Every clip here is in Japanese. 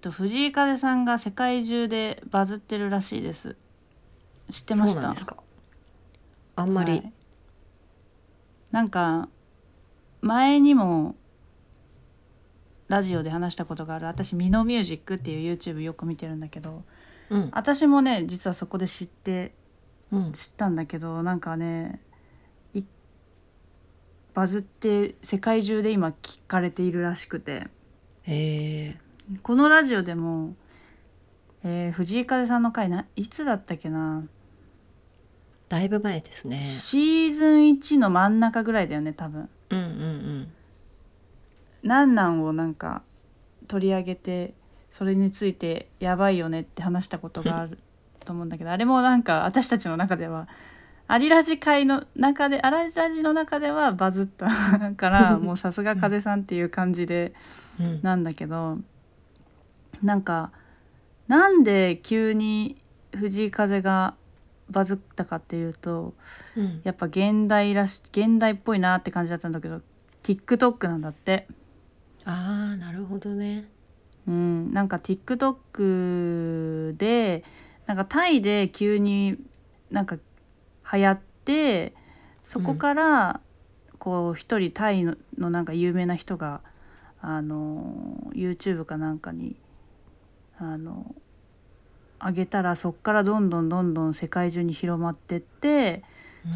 と藤井風さんが世界中でバズってるらしいです。知ってました？そうなんですか。あんまり、はい。なんか前にもラジオで話したことがある私ミノミュージックっていう YouTube よく見てるんだけどうん。私もね実はそこで知ってうん。知ったんだけどなんかねいバズって世界中で今聞かれているらしくて。へえこのラジオでも、えー藤井風さんの回ないつだったっけな？だいぶ前ですね。シーズン1の真ん中ぐらいだよね多分。うんうんなん。なんをなんか取り上げてそれについてやばいよねって話したことがあると思うんだけどあれもなんか私たちの中ではアリラジ会の中でアラジの中ではバズったから もうさすが風さんっていう感じでうんうん。なんだけどなんかなんで急に藤井風がバズったかっていうとうん。やっぱ現代らし現代っぽいなって感じだったんだけど TikTok なんだって。ああなるほどね。うん、なんか TikTok でなんかタイで急になんか流行ってそこからこう一人タイののなんか有名な人があの YouTube かなんかにあの上げたらそっからどんどんどんどん世界中に広まってって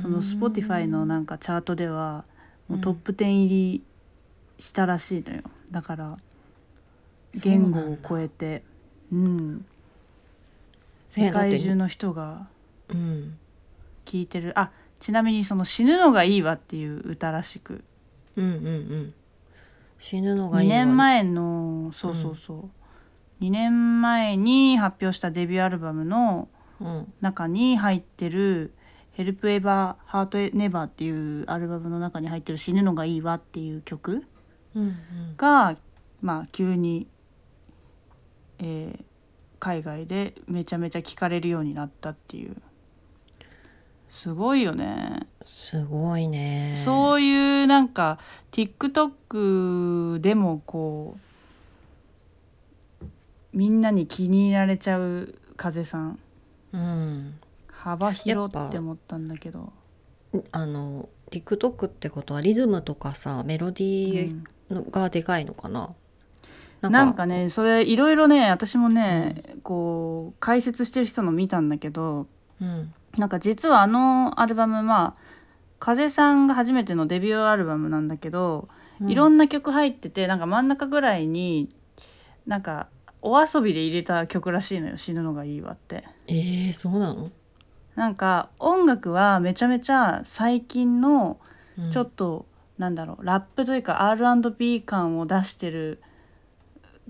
その Spotify のなんかチャートではもうトップ10入りしたらしいのよ。だから言語を超えて。うん。世界中の人がうん。聞いてる。あちなみにその「死ぬのがいいわ」っていう歌らしく。うんうんうん。死ぬのが2いいわ。年前のそうそうそう、2年前に発表したデビューアルバムのうん。中に入ってる「Help Ever Heart Never」っていうアルバムの中に入ってる「死ぬのがいいわ」っていう曲うんがまあ急に、えー海外でめちゃめちゃ聞かれるようになったっていう。すごいよね、すごいね。そういうなんか TikTok でもこうみんなに気に入られちゃう風さん。うん幅広やって思ったんだけど、あの TikTok ってことはリズムとかさメロディうんーのがでかいのかな、なんかねそれいろいろね私もね、こう解説してる人の見たんだけどうん。なんか実はあのアルバムまあ風さんが初めてのデビューアルバムなんだけど、うん。いろんな曲入っててなんか真ん中ぐらいになんかお遊びで入れた曲らしいのよ「死ぬのがいいわ」って。えー、そうなの、なんか音楽はめちゃめちゃ最近のうん。ちょっと、なんだろうラップというか R&B 感を出してる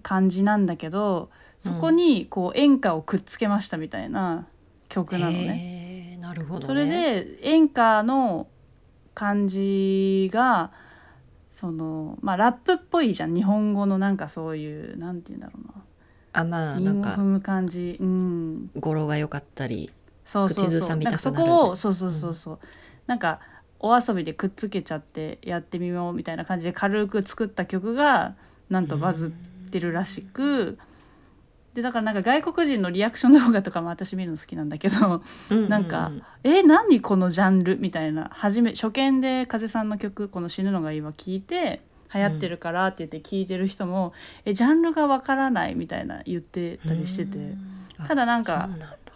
感じなんだけどそこにこう演歌をくっつけましたみたいな曲なのね。なるほど、ね、それで演歌の感じがそのまあラップっぽいじゃん。日本語のなんかそういうなんて言うんだろうあまあななんか踏む感じ。うん。語呂が良かったりそうそうそう。なんかそこをそうそうそうそう、なんかお遊びでくっつけちゃってやってみようみたいな感じで軽く作った曲がなんとバズってるらしく、でだからなんか外国人のリアクション動画とかも私見るの好きなんだけどなんか「え何このジャンル?」みたいな。初め初見で風さんの曲この「死ぬのがいいわ」聞いて流行ってるからって言って聞いてる人も「えジャンルがわからない」みたいな言ってたりしてて。ただなんか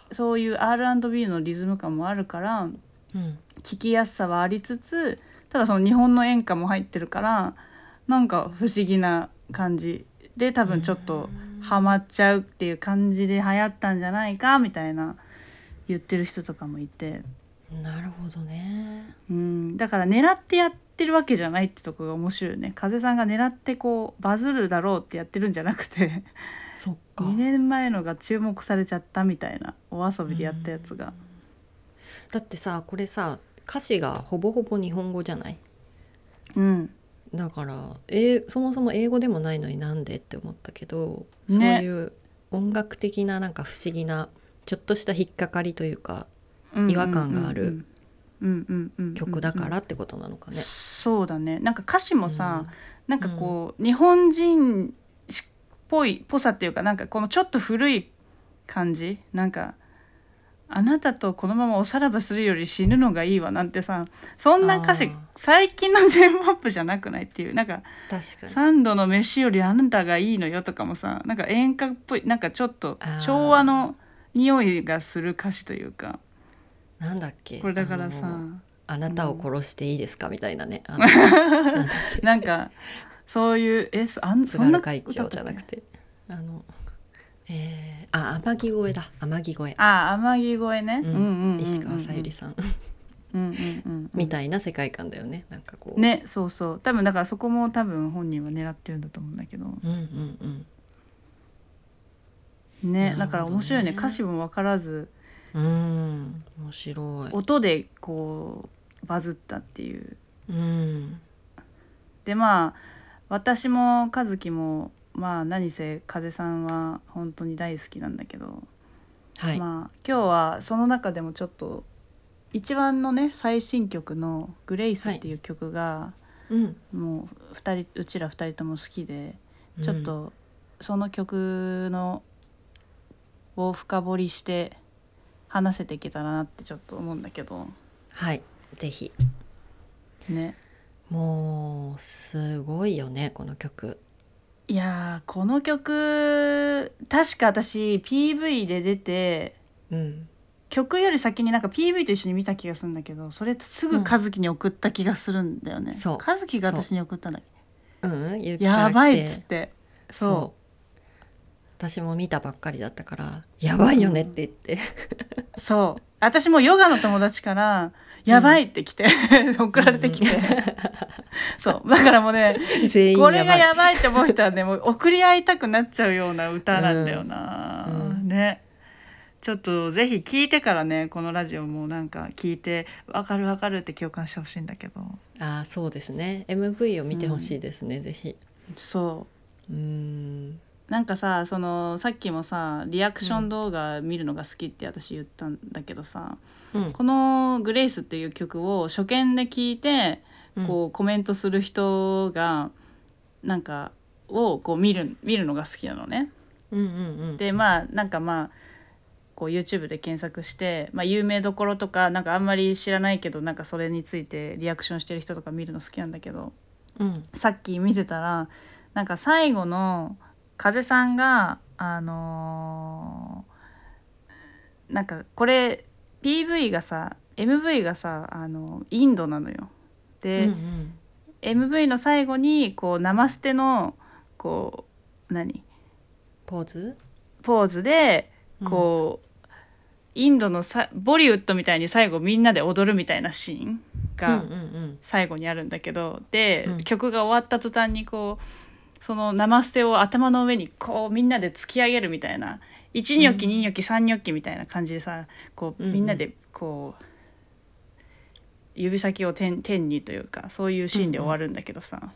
そういう R&B のリズム感もあるからうん。聞きやすさはありつつただその日本の演歌も入ってるからなんか不思議な感じで多分ちょっとハマっちゃうっていう感じで流行ったんじゃないかみたいな言ってる人とかもいて、なるほどね。うん、だから狙ってやってるわけじゃないってとこが面白いよね。風さんが狙ってこうバズるだろうってやってるんじゃなくて。そっか。2年前のが注目されちゃったみたいなお遊びでやったやつが。だってさこれさ歌詞がほぼほぼ日本語じゃない？うん。だからえそもそも英語でもないのになんでって思ったけど、ね。そういう音楽的ななんか不思議なちょっとした引っかかりというか違和感がある。曲だかららってことなのかね。そうだね。なんか歌詞もさ、うん。なんかこう、日本人しぽいぽさっていうかなんかこのちょっと古い感じ。なんかあなたとこのままおさらばするより死ぬのがいいわなんてさそんな歌詞最近の j p o p じゃなくないっていう。なんか確かに。三度の飯よりあなたがいいのよとかもさなんか演歌っぽいなんかちょっと昭和の匂いがする歌詞というかなんだっけ？これだからさあなたを殺していいですか？みたいなね。あの なんかそういうえそあん津そんな軽海峡じゃなくて。あのえー、あ天城越えだ。天城越え、あ天城越えね、うん。うんうんうんうん石川さゆりさん。うんうんうんうん。みたいな世界観だよね。なんかこう、ねそうそう。多分だからそこも多分本人は狙ってるんだと思うんだけど。うんうんねだなるほどね。から面白いね。歌詞も分からずうん。うん面白い。音でこうバズったっていう。うん。でまあ私も和樹もまあ何せ風さんは本当に大好きなんだけど、はい、まあ今日はその中でもちょっと一番のね最新曲の「グレイスっていう曲が、うん。もう二人うちら二人とも好きでちょっとその曲のを深掘りして話せていけたらなってちょっと思うんだけど。はいぜひ。ね。もうすごいよねこの曲。いやーこの曲確か私 PV で出てうん。曲より先になんか PV と一緒に見た気がするんだけどそれすぐ和樹に送った気がするんだよね、そう。和樹が私に送ったんだっけ？きから来て。やばいっつって。そう。そ私も見たばっかりだったからやばいよねって言って、うそう。私もヨガの友達から「やばい」って来て、送られてきて、そう。だからもうねこれがやばいって思う人はねもう送り合いたくなっちゃうような歌なんだよな、うん。うん。ね。ちょっとぜひ聞いてからねこのラジオもなんか聞いて「わかるわかる」って共感してほしいんだけど。あーそうですね。MV を見てほしいですね、ぜひ。そう。うんなんかさそのさっきもさリアクション動画見るのが好きって私言ったんだけどさ、うん。この「グレイスっていう曲を初見で聞いてこうコメントする人がなんかをこう見る見るのが好きなのね。うんうんうん。でまあなんかまあこう YouTube で検索して、まあ、有名どころとかなんかあんまり知らないけどなんかそれについてリアクションしてる人とか見るの好きなんだけどうん。さっき見てたらなんか最後の風さんがあのーなんかこれ PV がさ MV がさあのインドなのよ。で、うんうん。MV の最後にこうナマステのこう何？ポーズ？ポーズでこう、インドのさボリウッドみたいに最後みんなで踊るみたいなシーンうんがうんうん。最後にあるんだけど、で、うん。曲が終わった途端にこうそのナマステを頭の上にこうみんなで突き上げるみたいな1ニョキ2ニョキ3ニョキみたいな感じでさこうみんなでこう指先を天天にというかそういうシーンで終わるんだけどさ、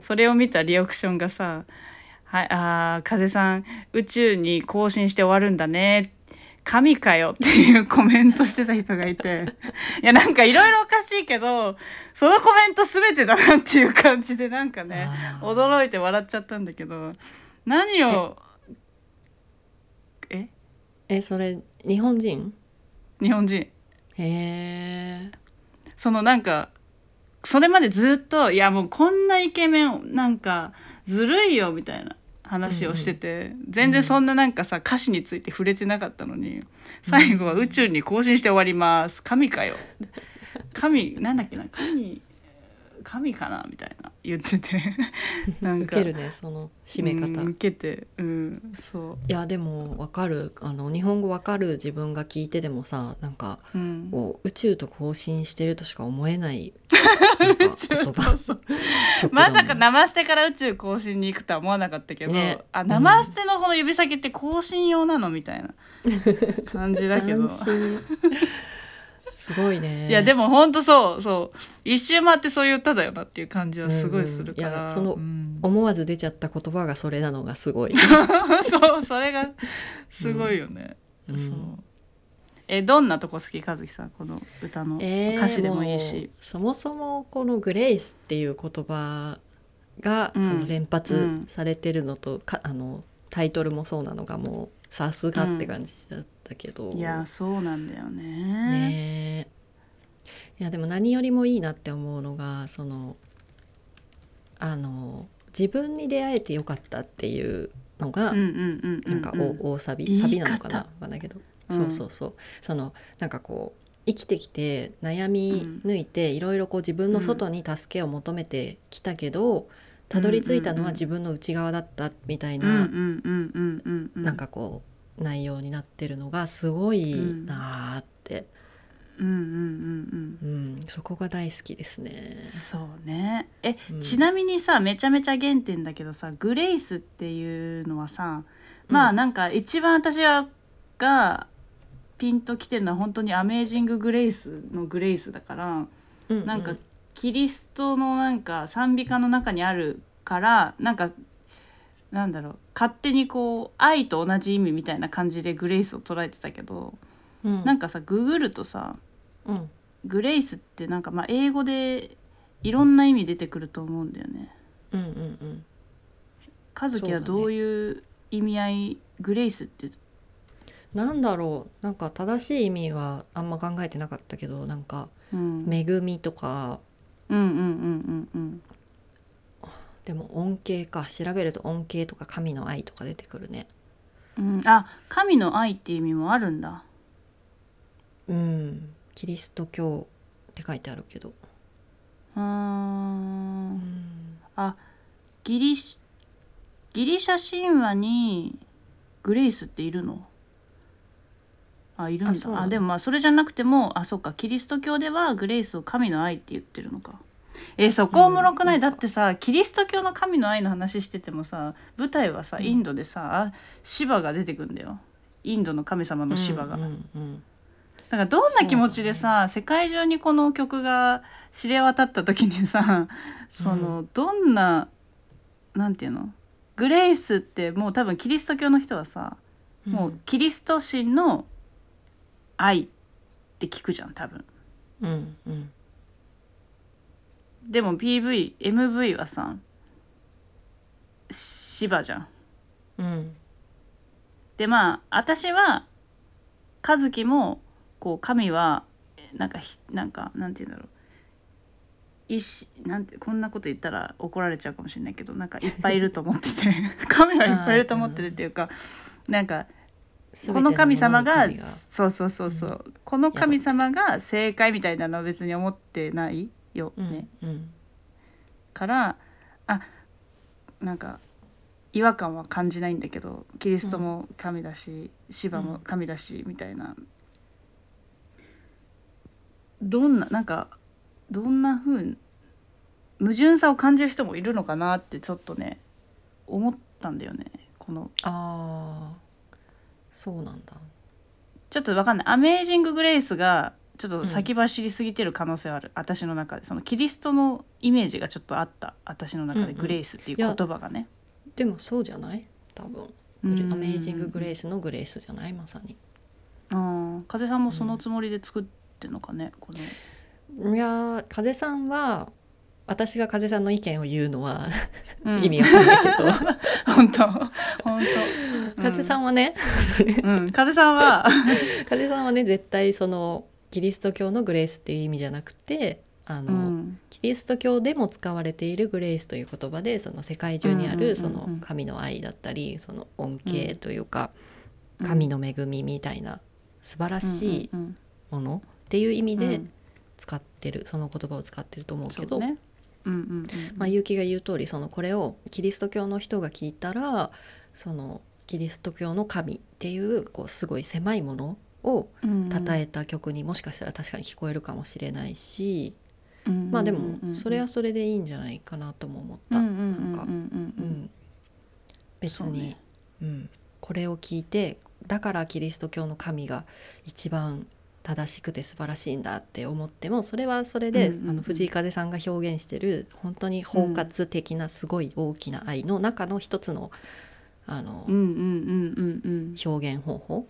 それを見たリアクションがさ「はいあー風さん宇宙に更新して終わるんだね」って神かよっていうコメントしてた人がいて。いやなんかいろいろおかしいけどそのコメント全てだなっていう感じでなんかね驚いて笑っちゃったんだけど。何をえ？えそれ日本人？日本人。へえそのなんかそれまでずっといやもうこんなイケメンなんかずるいよみたいな話をしてて、全然そんななんかさ歌詞について触れてなかったのに最後は宇宙に更新して終わります。神かよ。神なんだっけな神神かなみたいな言ってて。なんか。受けるねその締め方、うん受けて。うんそいやでもわかる。あの日本語わかる自分が聞いてでもさなんかう、うん、こう宇宙と交信してるとしか思えない。言葉。まさかナマステから宇宙更新に行くとは思わなかったけど、ね。あナマステのこの指先って更新用なのみたいな感じだけどすごいね。いやでもほんとそうそう。一周回ってそういう歌だよなっていう感じはすごいするから、うんうんいやそのうん。思わず出ちゃった言葉がそれなのがすごい、そうそれがすごいよね、うん。そう。えどんなとこ好き和樹さんこの歌の？えー歌詞でもいいし、うそもそもこの「グレイス」っていう言葉がうん。その連う発ん。されてるのと、かあのタイトルもそうなのがもうさすがって感じだったけど、いやそうなんだよね。ね。えいやでも何よりもいいなって思うのがそのあの自分に出会えてよかったっていうのが、うんうんうんうんなんかうん大大サビサビなのかな？わかんないけど、うん。そうそうそう。そのなんかこう生きてきて悩み抜いていろいろこう自分の外に助けを求めてきたけど、たどり着いたのは自分の内側だったみたいな、うんうんうんうんうんうんなんかこう内容になってるのがすごいなーって、うんうんうんうん。うんそこが大好きですね。そうね。え、うん。ちなみにさめちゃめちゃ原点だけどさグレイスっていうのはさまあなんか一番私はがピンときてるのは本当に「アメージング・グレイス」のグレイスだから、ううなんかキリストのなんか賛美歌の中にあるからなんかなんだろう勝手にこう愛と同じ意味みたいな感じでグレイスを捉えてたけど、うん。なんかさググるとさうん。グレイスってなんかまあ英語でいろんな意味出てくると思うんだよね。うんうんうん。和樹はどういう意味合い、グレイスって？なんだろう。なんか正しい意味はあんま考えてなかったけどなんかうん、恵みとかうんうんうんうん。うんでも恩恵か調べると恩恵とか神の愛とか出てくるね。うん、あ神の愛っていう意味もあるんだ。うん。キリスト教って書いてあるけど。うーうん。んあギリシギリシャ神話にグレイスっているの？あいるんだ。あでもまあそれじゃなくてもあそっかキリスト教ではグレイスを神の愛って言ってるのか。えそこおもろくない、うんだってさキリスト教の神の愛の話しててもさ舞台はさうん。インドでさ、あシバが出てくんだよ。インドの神様のシバが、うんうんうん。だからどんな気持ちでさ、世界中にこの曲が知れ渡った時にさその、どんななんていうの？グレイスってもう多分キリスト教の人はさ、もうキリスト神の愛って聞くじゃん多分。うんうんでも PVMV はさ芝じゃん。うんでまあ私は和樹もこう神はなんかひなんかなんて言うんだろう一なんてこんなこと言ったら怒られちゃうかもしれないけどなんかいっぱいいると思ってて 神はいっぱいいると思ってるっていうかなんかこの神様がそうそうそうそう、この神様が正解みたいなのは別に思ってないよ。ね、うんうん。からあなんか違和感は感じないんだけどキリストも神だし、シバも神だしみたいな。どんななんかどんな風矛盾さを感じる人もいるのかなってちょっとね思ったんだよね。このああそうなんだ。ちょっとわかんない「アメージング・グレイス」がちょっと先走りすぎてる可能性はある、私の中で。そのキリストのイメージがちょっとあった。私の中で「うんうん。グレイス」っていう言葉がね。でもそうじゃない？多分。アメージング・グレイスのグレイスじゃない？まさに。うん風さんもそのつもりで作ってんのかね、この、いやー風さんは私が風さんの意見を言うのはうん。意味わかんないけど、本当。本当。風さんはねうん、うん、風さんは。風さんはね絶対そのキリスト教のグレイスっていう意味じゃなくてあの、うん。キリスト教でも使われているグレイスという言葉でその世界中にあるその神の愛だったりその恩恵というか、うん。神の恵みみたいな素晴らしいうんものっていう意味でうん。使ってる、その言葉を使ってると思うけど。ねまあ、結城が言う通りそのこれをキリスト教の人が聞いたらそのキリスト教の神っていうこうすごい狭いものをうん。称えた曲にもしかしたら確かに聞こえるかもしれないし、うん。まあでうんうんうんもそれはそれでいいんじゃないかなとも思った。うんうんうんなんかうん。別にね。うん、これを聞いてだからキリスト教の神が一番正しくて素晴らしいんだって思ってもそれはそれで、うんうんうん。あの藤井風さんが表現してる本当に包括的なすごい大きな愛の中の一つのあの、うんうんうんうんうん。表現方法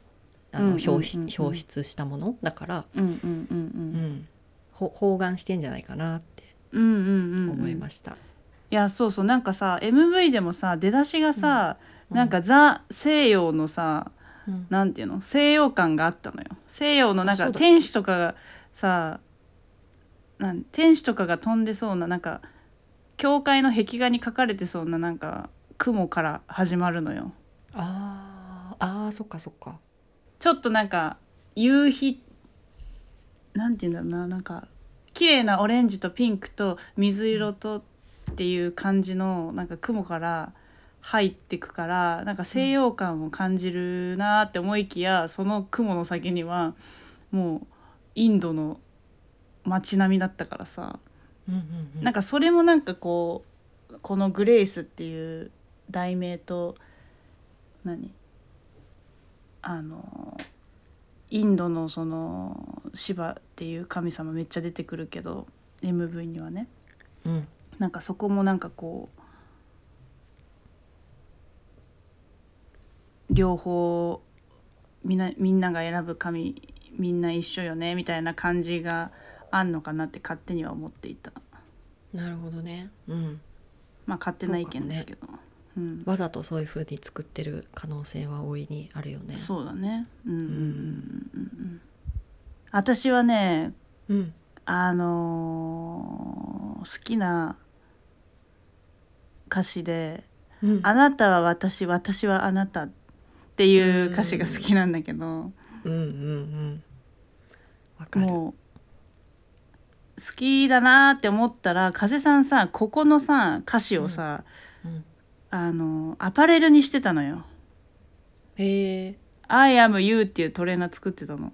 あのうんうんうんうん。表出表出したものだから、うんうんうんううん。包含してんじゃないかなってうんうんうんうん。思いました。いやそうそう。なんかさ MV でもさ出だしがさ、うん。なんかザ西洋のさうんなんていうの？西洋感があったのよ。西洋のなんかあそうだっけ天使とかがさなん天使とかが飛んでそうななんか教会の壁画に描かれてそうななんか雲から始まるのよ。あー。あーそっかそっか。ちょっとなんか夕日なんていうんだろうななんか綺麗なオレンジとピンクと水色とっていう感じのなんか雲から入ってくからなんか西洋感を感じるなって思いきやその雲の先にはもうインドの街並みだったからさ。うんうんうん。なんかそれもなんかこうこの「グレイス」っていう題名と何？あのインドのそのシバっていう神様めっちゃ出てくるけど MV にはね。うん。なんかそこもなんかこう両方みんなみんなが選ぶ神みんな一緒よねみたいな感じがあんのかなって勝手には思っていた。なるほどね。うん。まあ勝手な意見ですけど。うん、わざとそういう風に作ってる可能性は大いにあるよね。そうだね。うん。うん。うんうんうん私はねうん。あのー好きな歌詞でうん「あなたは私私はあなた」っていう歌詞が好きなんだけどうんうんうん。わかる。もう好きだなって思ったら風さんさここのさ歌詞をさ、うん。あのアパレルにしてたのよ。へえ「I am you」っていうトレーナー作ってたの。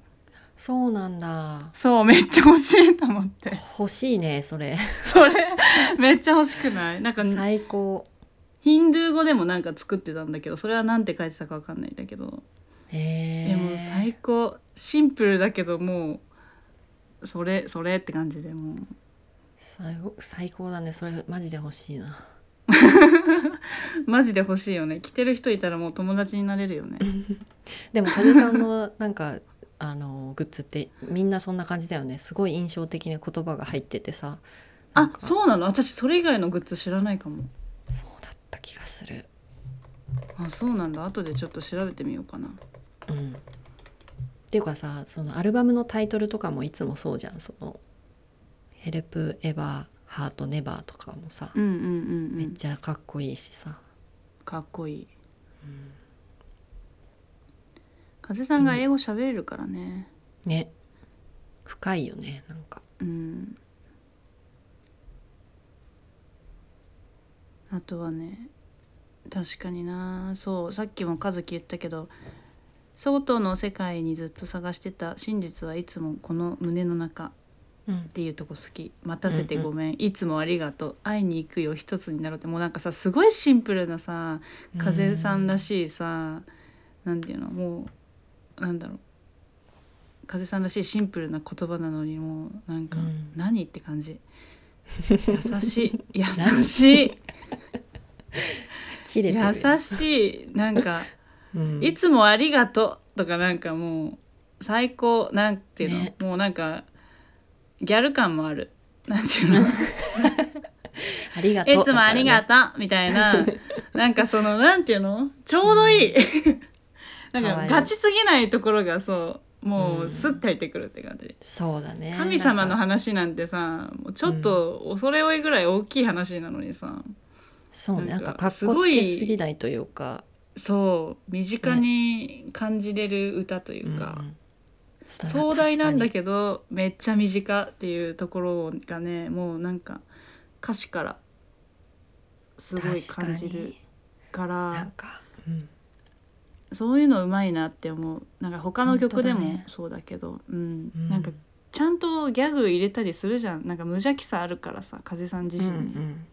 そうなんだ。そうめっちゃ欲しいと思って。欲しいねそれ。それめっちゃ欲しくない？なんか最高ヒンドゥー語でもなんか作ってたんだけどそれはなんて書いてたかわかんないんだけど。へえでも最高。シンプルだけどもうそれそれって感じでもう。最高最高だね。それマジで欲しいな。マジで欲しいよね。着てる人いたらもう友達になれるよね。でも風さんのなんかあのグッズってみんなそんな感じだよね。すごい印象的な言葉が入っててさ。あか。そうなの？私それ以外のグッズ知らないかもった気がする。あそうなんだ。後でちょっと調べてみようかな。うん。っていうかさそのアルバムのタイトルとかもいつもそうじゃん。その「ヘルプ・エバー・ハート・ネバー」とかもさ、うんうんうんうん。めっちゃかっこいいしさ。かっこいい、風さんが英語喋れるからね。ね。深いよねなんか。うんあとはね確かにな。そうさっきも和樹言ったけど外の世界にずっと探してた真実はいつもこの胸の中っうん。ていうとこ好き。待たせてごめん、いつもありがとう。会いに行くよ。一つになろうって。もうなんかさすごいシンプルなさ風さんらしいさなんていうの？もうなんだろう。風さんらしいシンプルな言葉なのにもうなんか、うん。何？って感じ。優しい。優しい切れてる。よ優しいなんかうん。いつもありがとうとかなんかもう最高なんていうの、ね。もうなんかギャル感もある。なんていうの？ありがとう。いつもありがととうみたいななんかそのなんていうの？ちょうどいい、なんかわいい。かガチすぎないところがそうもううんスッと入ってくるって感じ、そうだね。神様の話なんてさもうちょっと恐れ多いぐらい大きい話なのにさ、そうねなんかなんかかっこつけすぎないというか。そう身近に感じれる歌というか、うん壮大なんだどけどめっちゃ身近っていうところがねもうなんか歌詞からすごい感じるから。なんか、うん、そういうのうまいなって思う。なんか他の曲でもそうだけど。うん、うん。なんかちゃんとギャグ入れたりするじゃん。なんか無邪気さあるからさ風さん自身に、うん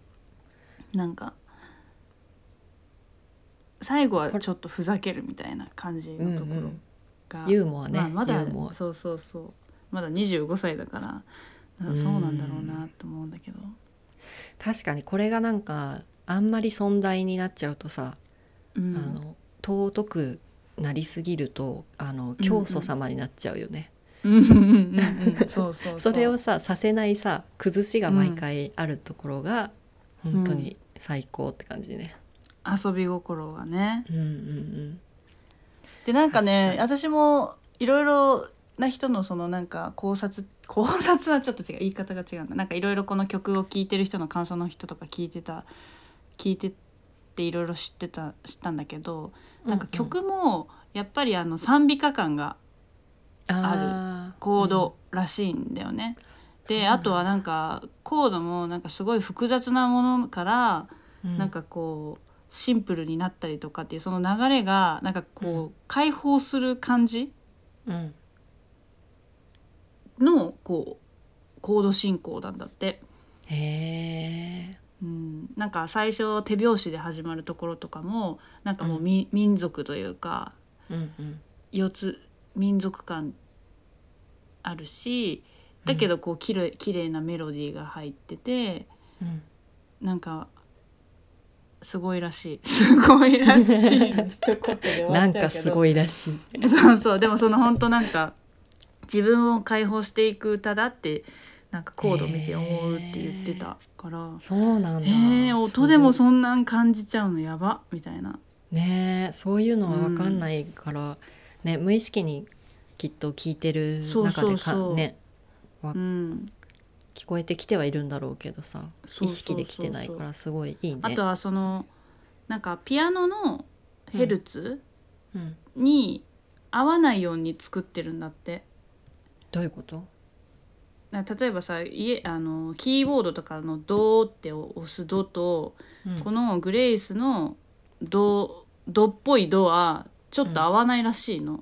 なんか最後はちょっとふざけるみたいな感じのところうんが、ユーモアね。まあ、まだそうそうそう。まだ25歳だからそうなんだろうなと思うんだけど。確かにこれがなんかあんまり存在になっちゃうとさ、うん。あの尊くなりすぎるとあの教祖様になっちゃうよね、うんうんうんうん。そうそうそ れをささせないさ崩しが毎回あるところが、本当に最高って感じね。遊び心がねうんうんでなんかね確私もいろいろな人のそのなんか考察 考察はちょっと違う言い方が違うんだなんかいろいろこの曲を聴いてる人の感想の人とか聞いてた聞いてっていろいろ知ってた知ったんだけどうん。なんか曲もやっぱりあの賛美歌感があるコードらしいんだよね。であとはなんかコードもなんかすごい複雑なものからなんかこうシンプルになったりとかっていうその流れがなんかこう解放する感じうん。のこうコード進行なんだって。へえうん、なんか最初手拍子で始まるところとかもなんかもうみ、民族というかうんうん。四つ民族感あるしだけどこうきれい綺麗なメロディーが入っててうん。なんかすごいらしい。すごいらしい。なんかすごいらしい。そうそう。でもその本当なんか自分を解放していく歌だってなんかコード見て思うって言ってたから、そうなんだ。えー、音でもそんなん感じちゃうの？やばみたいな。いねえそういうのは分かんないから、ね無意識にきっと聞いてるそう中でかそうそうねうん、聞こえてきてはいるんだろうけどさ意識できてないからすごいいいね。あとはそのなんかピアノのヘルツうん、に合わないように作ってるんだって。どういうこと？な例えばさ家あのキーボードとかの「ド」って押す「ド」と、うん。このグレイスの「ド」ドっぽい「ド」はちょっと合わないらしいの。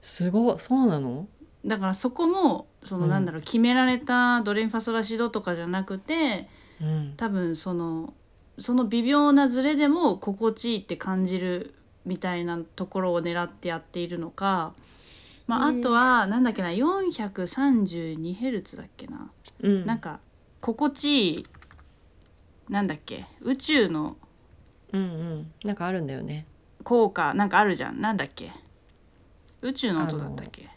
すごいそうなの？だからそこもそのうん。なんだろう、決められたドレミファソラシドとかじゃなくてうん。多分そのその微妙なズレでも心地いいって感じるみたいなところを狙ってやっているのか、まあ、あとはなんだっけな 432Hz だっけな、うん。なんか心地いいなんだっけ宇宙のうんうん。なんかあるんだよね。効果なんかあるじゃん。なんだっけ宇宙の音だったっけ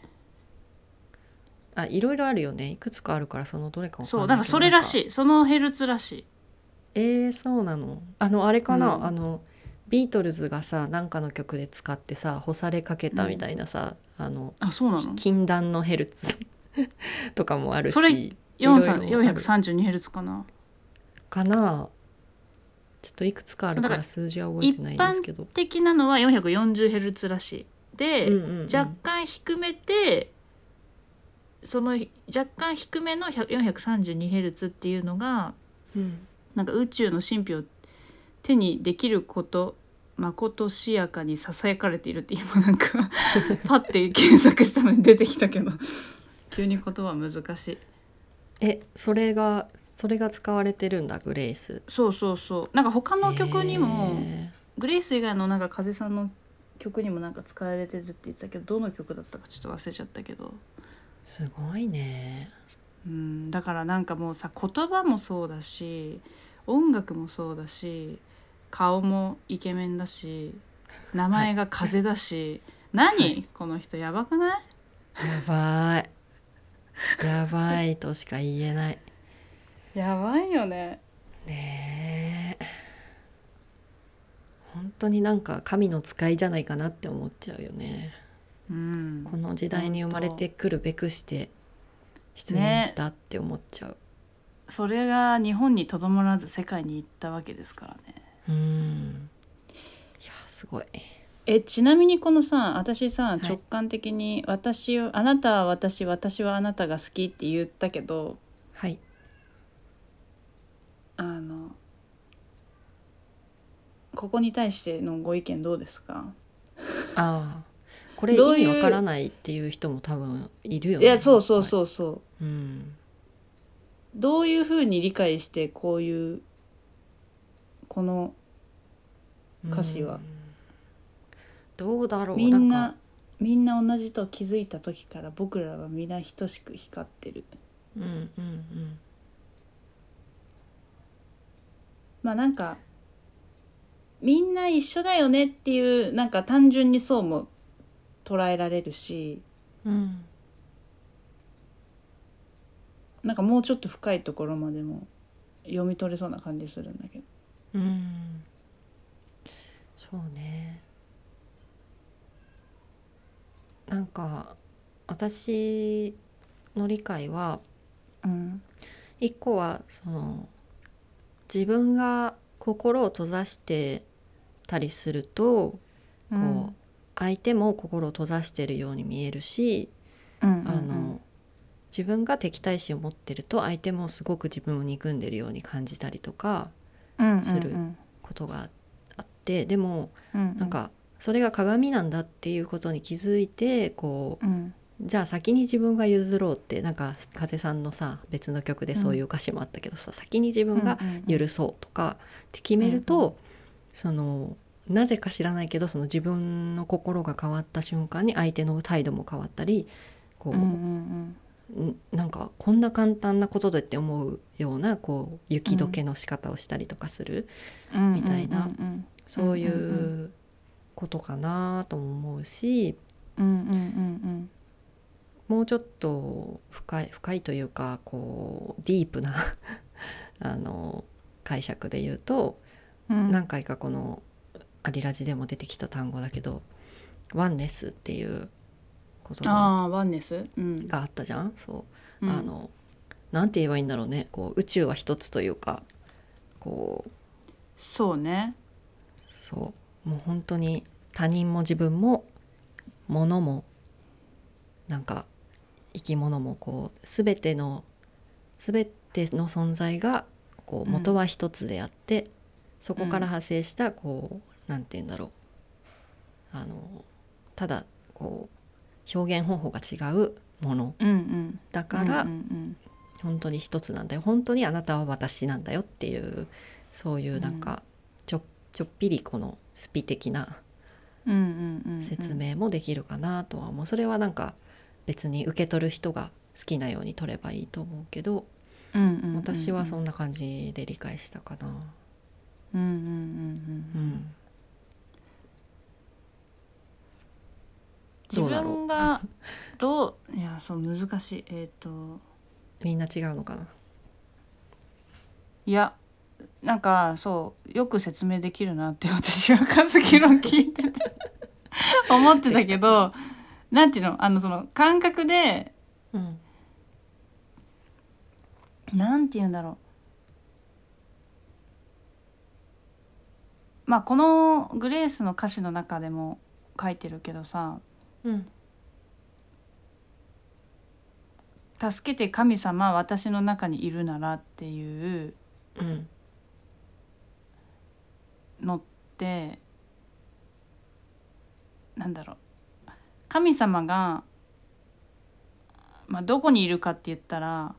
あいろいろあるよね。いくつかあるからそのどれかわかそうんなんかそれらしい。いそのヘルツらしい。えー、そうなの？あのあれかな、うん。あのビートルズがさなんかの曲で使ってさ干されかけたみたいなさ、あのあそうなの？禁断のヘルツ とかもあるしそれいろいろある。432Hz かな？かな？ちょっといくつかあるからら数字は覚えてないんですけど。的なのは 440Hz らしい。で、うんうんうん。若干低めてその若干低めの 432Hz っていうのがうん。なんか宇宙の神秘を手にできることまことしやかにささやかれているって今なんか パッて検索したのに出てきたけど。急に言葉難しい。えそれがそれが使われてるんだグレイス。そうそうそう。なんか他の曲にも、へグレイス以外のなんか風さんの曲にもなんか使われてるって言ってたけどどの曲だったかちょっと忘れちゃったけど。ーすごいね。うんだからなんかもうさ言葉もそうだし音楽もそうだし顔もイケメンだし名前が風だし、何、この人やばくない？やばい。やばいとしか言えない。やばいよね。ねえ。本当になんか神の使いじゃないかなって思っちゃうよねうん。この時代に生まれてくるべくして出現したって思っちゃう、それが日本にとどまらず世界に行ったわけですからね。うん。いやすごい。えちなみにこのさ私さい。直感的に私を、あなたは私私はあなたが好きって言ったけどはい。あのここに対してのご意見どうですか？ああこれどういう意味わからないっていう人も多分いるよね。いやそうそうそうそう。う、うん、どういうふうに理解してこういうこの歌詞は？うん。どうだろう。みんななんか。みんな同じと気づいた時から僕らは皆等しく光ってる。うんうんうん。まあなんかみんな一緒だよねっていうなんか単純にそうも捉えられるしうん。なんかもうちょっと深いところまでも読み取れそうな感じするんだけど。うん。そうね。なんか私の理解はうん一個はその自分が心を閉ざしてたりすると、こう相手も心を閉ざしてるように見えるし、うんうんあの自分が敵対心を持ってると相手もすごく自分を憎んでるように感じたりとかうんするうん。ことがあってでもうんなんかそれが鏡なんだっていうことに気づいてこううん。じゃあ先に自分が譲ろうってなんか風さんのさ別の曲でそういう歌詞もあったけどさ、先に自分が許そうとかって決めると、うんうそのなぜか知らないけどその自分の心が変わった瞬間に相手の態度も変わったりこう、うんうんん。なんかこんな簡単なことでって思うようなこう雪解けの仕方をしたりとかする、うんみたいなうんうん。そういうんうんうことかなとも思うしうんうんうん。もうちょっと深い深いというかこうディープなあの解釈で言うと、うん。何回かこのアリラジでも出てきた単語だけど「ワンネス」っていう言葉ああワンネス？うん。があったじゃん？そう、うん。あのなんて言えばいいんだろうね。こう宇宙は一つというかこう。そうね。そう。もう本当に他人も自分も物もなんか生き物もこう全ての全ての存在がこううん。元は一つであって、そこから派生したこうなんて言うんだろう。あのただこう表現方法が違うもの。うんうん。だから、うんうん本当に一つなんだよ。本当にあなたは私なんだよっていうそういうなんかちょちょっぴりこのスピ的な説明もできるかなとは思う。それはなんか別に受け取る人が好きなように取ればいいと思うけどうんうんうんうん。私はそんな感じで理解したかな。うんうんうんううんん、自どうだろう分がどういやそう難しい。えっ、とみんな違うのかな？いやなんかそうよく説明できるなって私は和樹の聞いてて 思ってたけどなんていうの？あのその感覚でうん。なんて言うんだろう。まあこのグレースの歌詞の中でも書いてるけどさうん「助けて神様私の中にいるなら」っていううん。のってなんだろう。神様が、まあ、どこにいるかって言ったら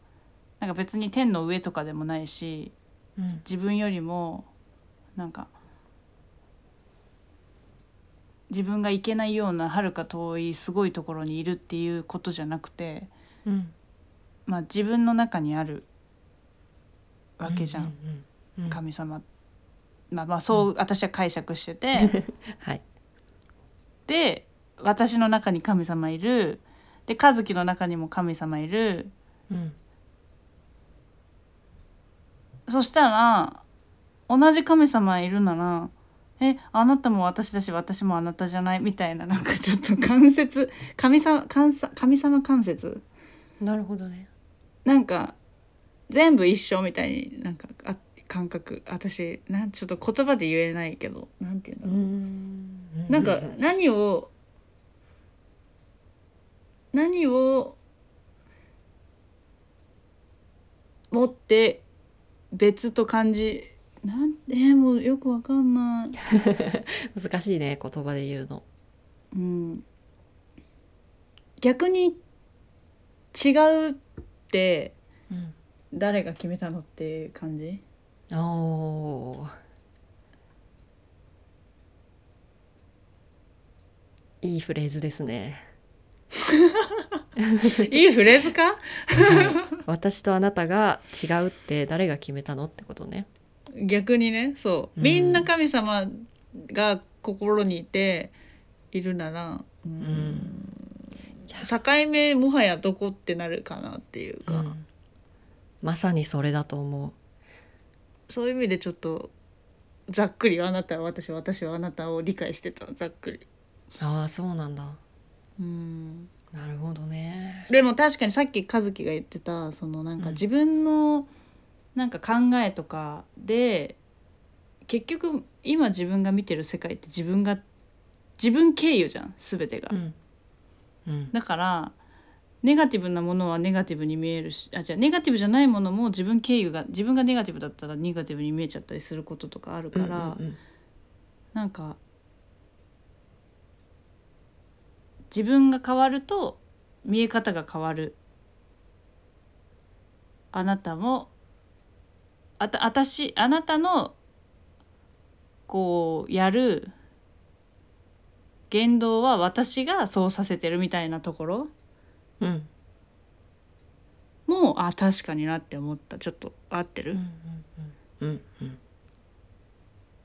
なんか別に天の上とかでもないしうん。自分よりもなんか自分が行けないようなはるか遠いすごいところにいるっていうことじゃなくて、うん。まあ、自分の中にあるわけじゃん、うんうんうん神様。まあまあそう私は解釈してて。はい。で私の中に神様いる。で和樹の中にも神様いる。うん。そしたら同じ神様いるならえあなたも私だし私もあなたじゃないみたいななんかちょっと関節神様関さ神様関節なるほどね。なんか全部一緒みたいになんかあ感覚。私なんちょっと言葉で言えないけどなんていうんだろう、ん。なんか何を何を持って別と感じなんえーもうよくわかんない。難しいね言葉で言うの。うん、逆に違うってうん誰が決めたのっていう感じ？おーいいフレーズですね。いいフレーズか？私とあなたが違うって誰が決めたのってことね。逆にねそう。うん。みんな神様が心にいているなら、うん。ん。境目もはやどこってなるかなっていうか、うん。まさにそれだと思う。そういう意味でちょっとざっくりあなたは私私はあなたを理解してた。ざっくり。ああそうなんだ。うん。なるほどね。でも確かにさっき和樹が言ってたそのなんかうん。自分のなんか考えとかで、結局今自分が見てる世界って自分が自分経由じゃん全てが、うん。うん。だからネガティブなものはネガティブに見えるしあじゃあネガティブじゃないものも自分経由が自分がネガティブだったらネガティブに見えちゃったりすることとかあるから、うんうんなんか自分が変わると見え方が変わる。あなたもあた私あなたのこうやる言動は私がそうさせてるみたいなところ？うん。うんもあ確かになって思った。ちょっと合ってる、うんうんうんうん。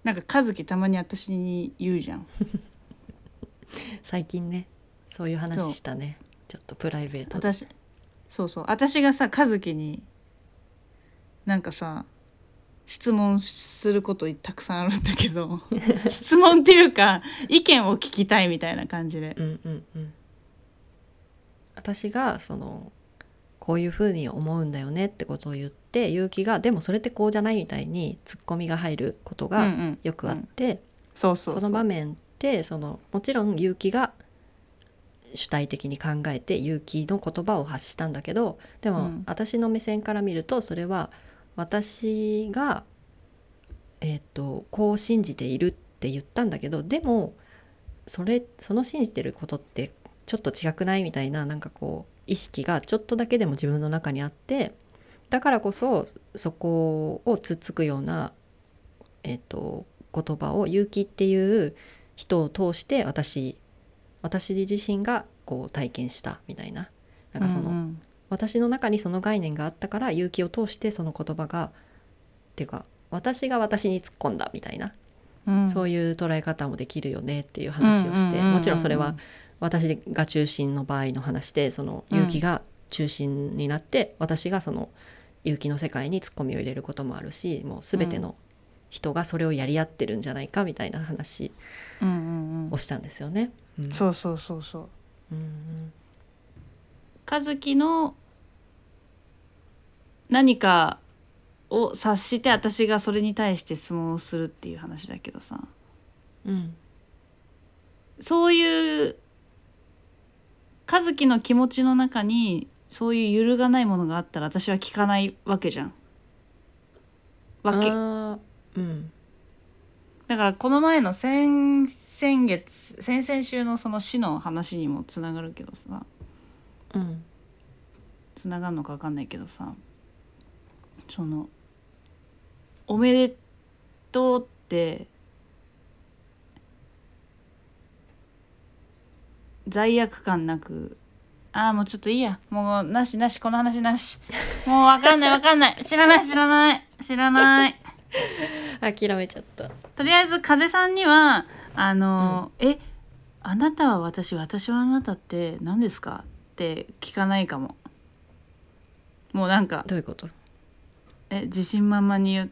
なんか和樹たまに私に言うじゃん。最近ねそういう話したね。ちょっとプライベートで。私そうそう。私がさ和樹になんかさ質問することたくさんあるんだけど 質問っていうか意見を聞きたいみたいな感じで。うんうんうん。私がそのこういうふうに思うんだよねってことを言って結城がでもそれってこうじゃないみたいにツッコミが入ることがよくあって、その場面ってそのもちろん結城が主体的に考えて結城の言葉を発したんだけどでも、うん。私の目線から見るとそれは私が、えー、とこう信じているって言ったんだけどでもそれその信じてることってちょっと違くないみたいななんかこう意識がちょっとだけでも自分の中にあってだからこそそこをつっつくような、えー、と言葉を結城っていう人を通して私私自身がこう体験したみたいな。なんかその、うんうん。私の中にその概念があったから勇気を通してその言葉がっていうか私が私に突っ込んだみたいな、うん。そういう捉え方もできるよねっていう話をして、もちろんそれは私が中心の場合の話でそのうん勇気が中心になって、私がその勇気の世界に突っ込みを入れることもあるしもう全ての人がそれをやり合ってるんじゃないかみたいな話をしたんですよね。うんうんそうそうそうそう。うん。和樹の何かを察して私がそれに対して質問をするっていう話だけどさ。うん。そういう和樹の気持ちの中にそういう揺るがないものがあったら私は聞かないわけじゃん。わけ。うんだからこの前の先先月先々週のその死の話にもつながるけどさうん。つながるのか分かんないけどさその「おめでとう」って罪悪感なくああもうちょっといいや。もうなしなしこの話なし。もう分かんない分かんない。知らない知らない。知らない。諦めちゃった。とりあえず風さんにはあの、えあなたは私私はあなたって何ですか？って聞かないかも。もうなんかどういうこと？え自信満々に言っ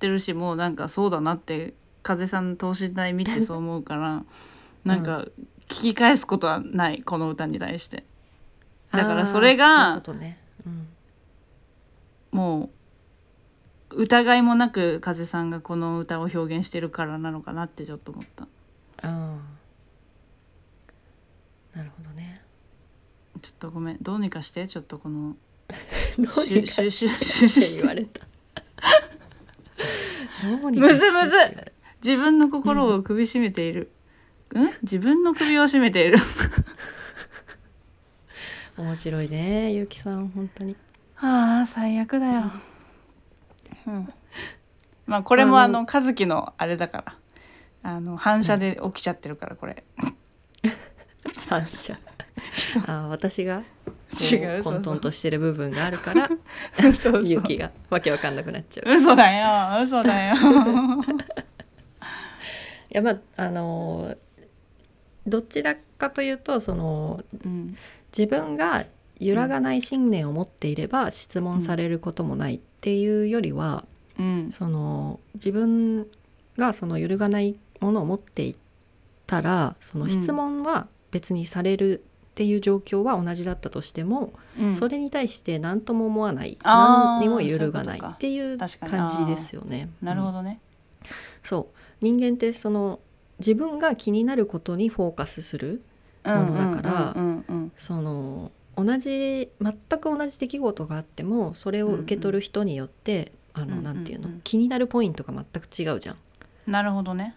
てるしもうなんかそうだなって風さんの等身大見てそう思うから なんか聞き返すことはないこの歌に対して。だからそれがもう疑いもなく風さんがこの歌を表現してるからなのかなってちょっと思った。ああなるほどね。ちょっとごめん。どうにかしてちょっとこの どうにかシュシュシュって言われた。どうにかむずむず。自分の心を首絞めている、うん、自分の首を絞めている。た 面白いねゆうきさん本当に。ああ最悪だよ、うん、まあこれもあのあの和樹のあれだから。あの反射で起きちゃってるからこれ、三者あー私が？こ違う混沌としてる部分があるから そうそう。ゆうきがわけわかんなくなっちゃう。い 嘘だよ。嘘だよ。やまああのーどちらかというとそのうん。自分が揺らがない信念を持っていれば質問されることもないっていうよりは、うん。その自分がその揺るがないものを持っていたらその質問は別にされるっていう状況は同じだったとしても、うん。それに対して何とも思わない何にも揺るがないっていう感じですよね。うんなるほどね。そう。人間ってその自分が気になることにフォーカスするものだからうんうんうんその同じ全く同じ出来事があってもそれを受け取る人によって、あうんうん。のなんていうの、うんうん気になるポイントが全く違うじゃん。うん。なるほどね。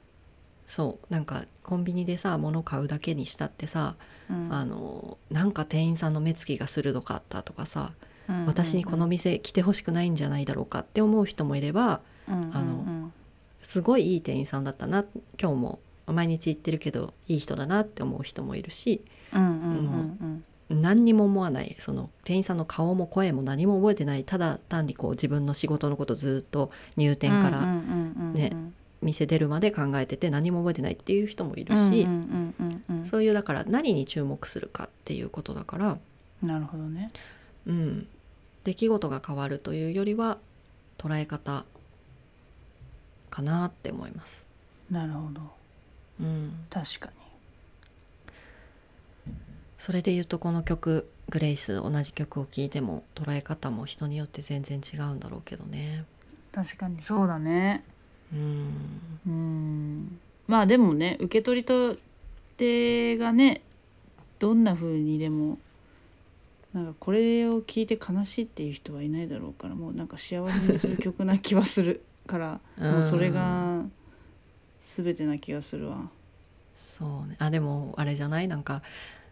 そう。なんかコンビニでさ物買うだけにしたってさ、うん。あのなんか店員さんの目つきが鋭かったとかさ、うんうんうん。私にこの店来てほしくないんじゃないだろうかって思う人もいればうんうんうん。あのすごいいい店員さんだったな今日も毎日行ってるけどいい人だなって思う人もいるしうんうんうん何にも思わないその店員さんの顔も声も何も覚えてないただ単にこう自分の仕事のことずっと入店からねね店出るまで考えてて何も覚えてないっていう人もいるし、そういうだから何に注目するかっていうことだから、なるほどね。うん、出来事が変わるというよりは捉え方かなって思います。なるほど。うん、確かそれで言うとこの曲「グレイス」同じ曲を聴いても捉え方も人によって全然違うんだろうけどね。に確かにそうだねうん。うん。まあでもね受け取り手がねどんな風にでもなんかこれを聞いて悲しいっていう人はいないだろうからもうなんか幸せにする曲な気はする からもうそれが全てな気がするわ。そうね。あでもあれじゃない？なんか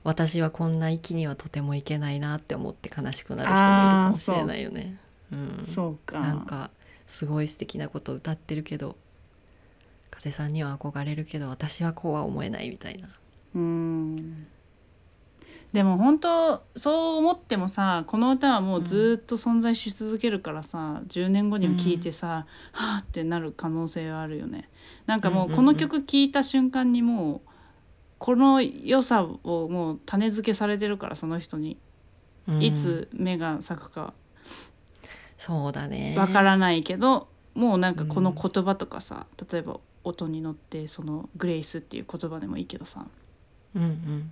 私はこんな域にはとてもいけないなって思って悲しくなる人もいるかもしれないよね。うん、そうか。なんかすごい素敵なこと歌ってるけど風さんには憧れるけど私はこうは思えないみたいな。うん。でも本当そう思ってもさこの歌はもうずっと存在し続けるからさ、10年後にも聴いてさ、はあってなる可能性はあるよね。なんかもうこの曲聴いた瞬間にもうこの良さをもう種付けされてるからその人に。うん。いつ目が咲くかそうだね。わからないけど、もうなんかこの言葉とかさ例えば音に乗ってその「グレイス」っていう言葉でもいいけどさ、うんうん。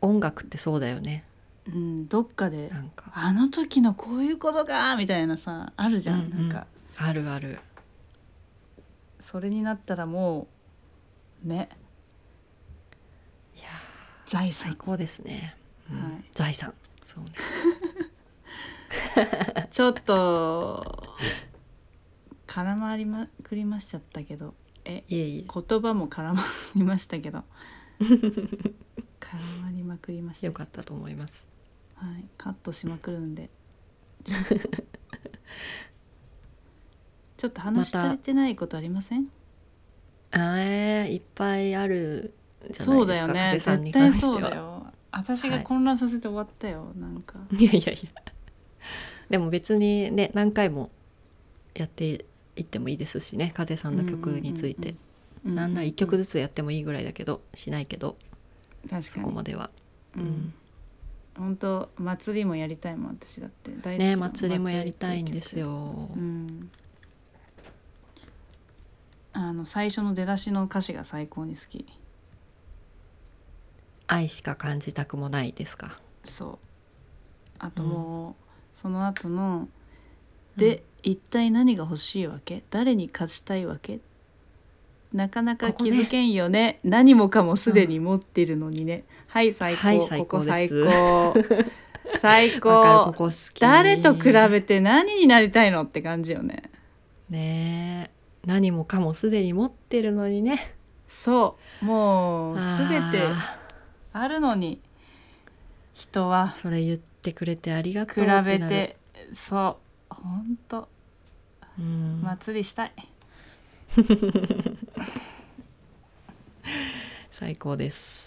音楽ってそうだよね。うん、どっかでなんか。あの時のこういうことかみたいなさあるじゃん、うんうん。なんか。あるある。それになったらもうね。いや財最産高ですね、うん。はい。財産。そうね ちょっと絡まりまくりましちゃったけど。えいえいえ。言葉も絡まりましたけど。絡まりまくりました。よかったと思います。はい、カットしまくるんで。ちょっと話また足りてないことありません？あーいっぱいあるじゃなそういですかだよね。絶対そうだよ。私がはい混乱させて終わったよ、なんか。いやいやいや でも別にね何回もやっていってもいいですしね風さんの曲について、うなんなら1曲ずつやってもいいぐらいだけどしないけどそこまでは。ううん。ん本当祭りもやりたいもん私だって。大好きね祭りもやりたいんですよ。うん。あの最初の出だしの歌詞が最高に好き。愛しか感じたくもないですか？そう。あともう、その後の「で、一体何が欲しいわけ？誰に勝ちたいわけ?」なかなか気づけんよね。何もかもすでに持ってるのにね、はい最高、はい最ここ高。最高。最高ここ誰と比べて何になりたいのって感じよね。ねえ。何もかもすでに持ってるのにね。そう。もう全てああるのに。人は。ーそれ言ってくれてありがと比うってなる。べてそうほんと。うん。祭りしたい、最高です。はい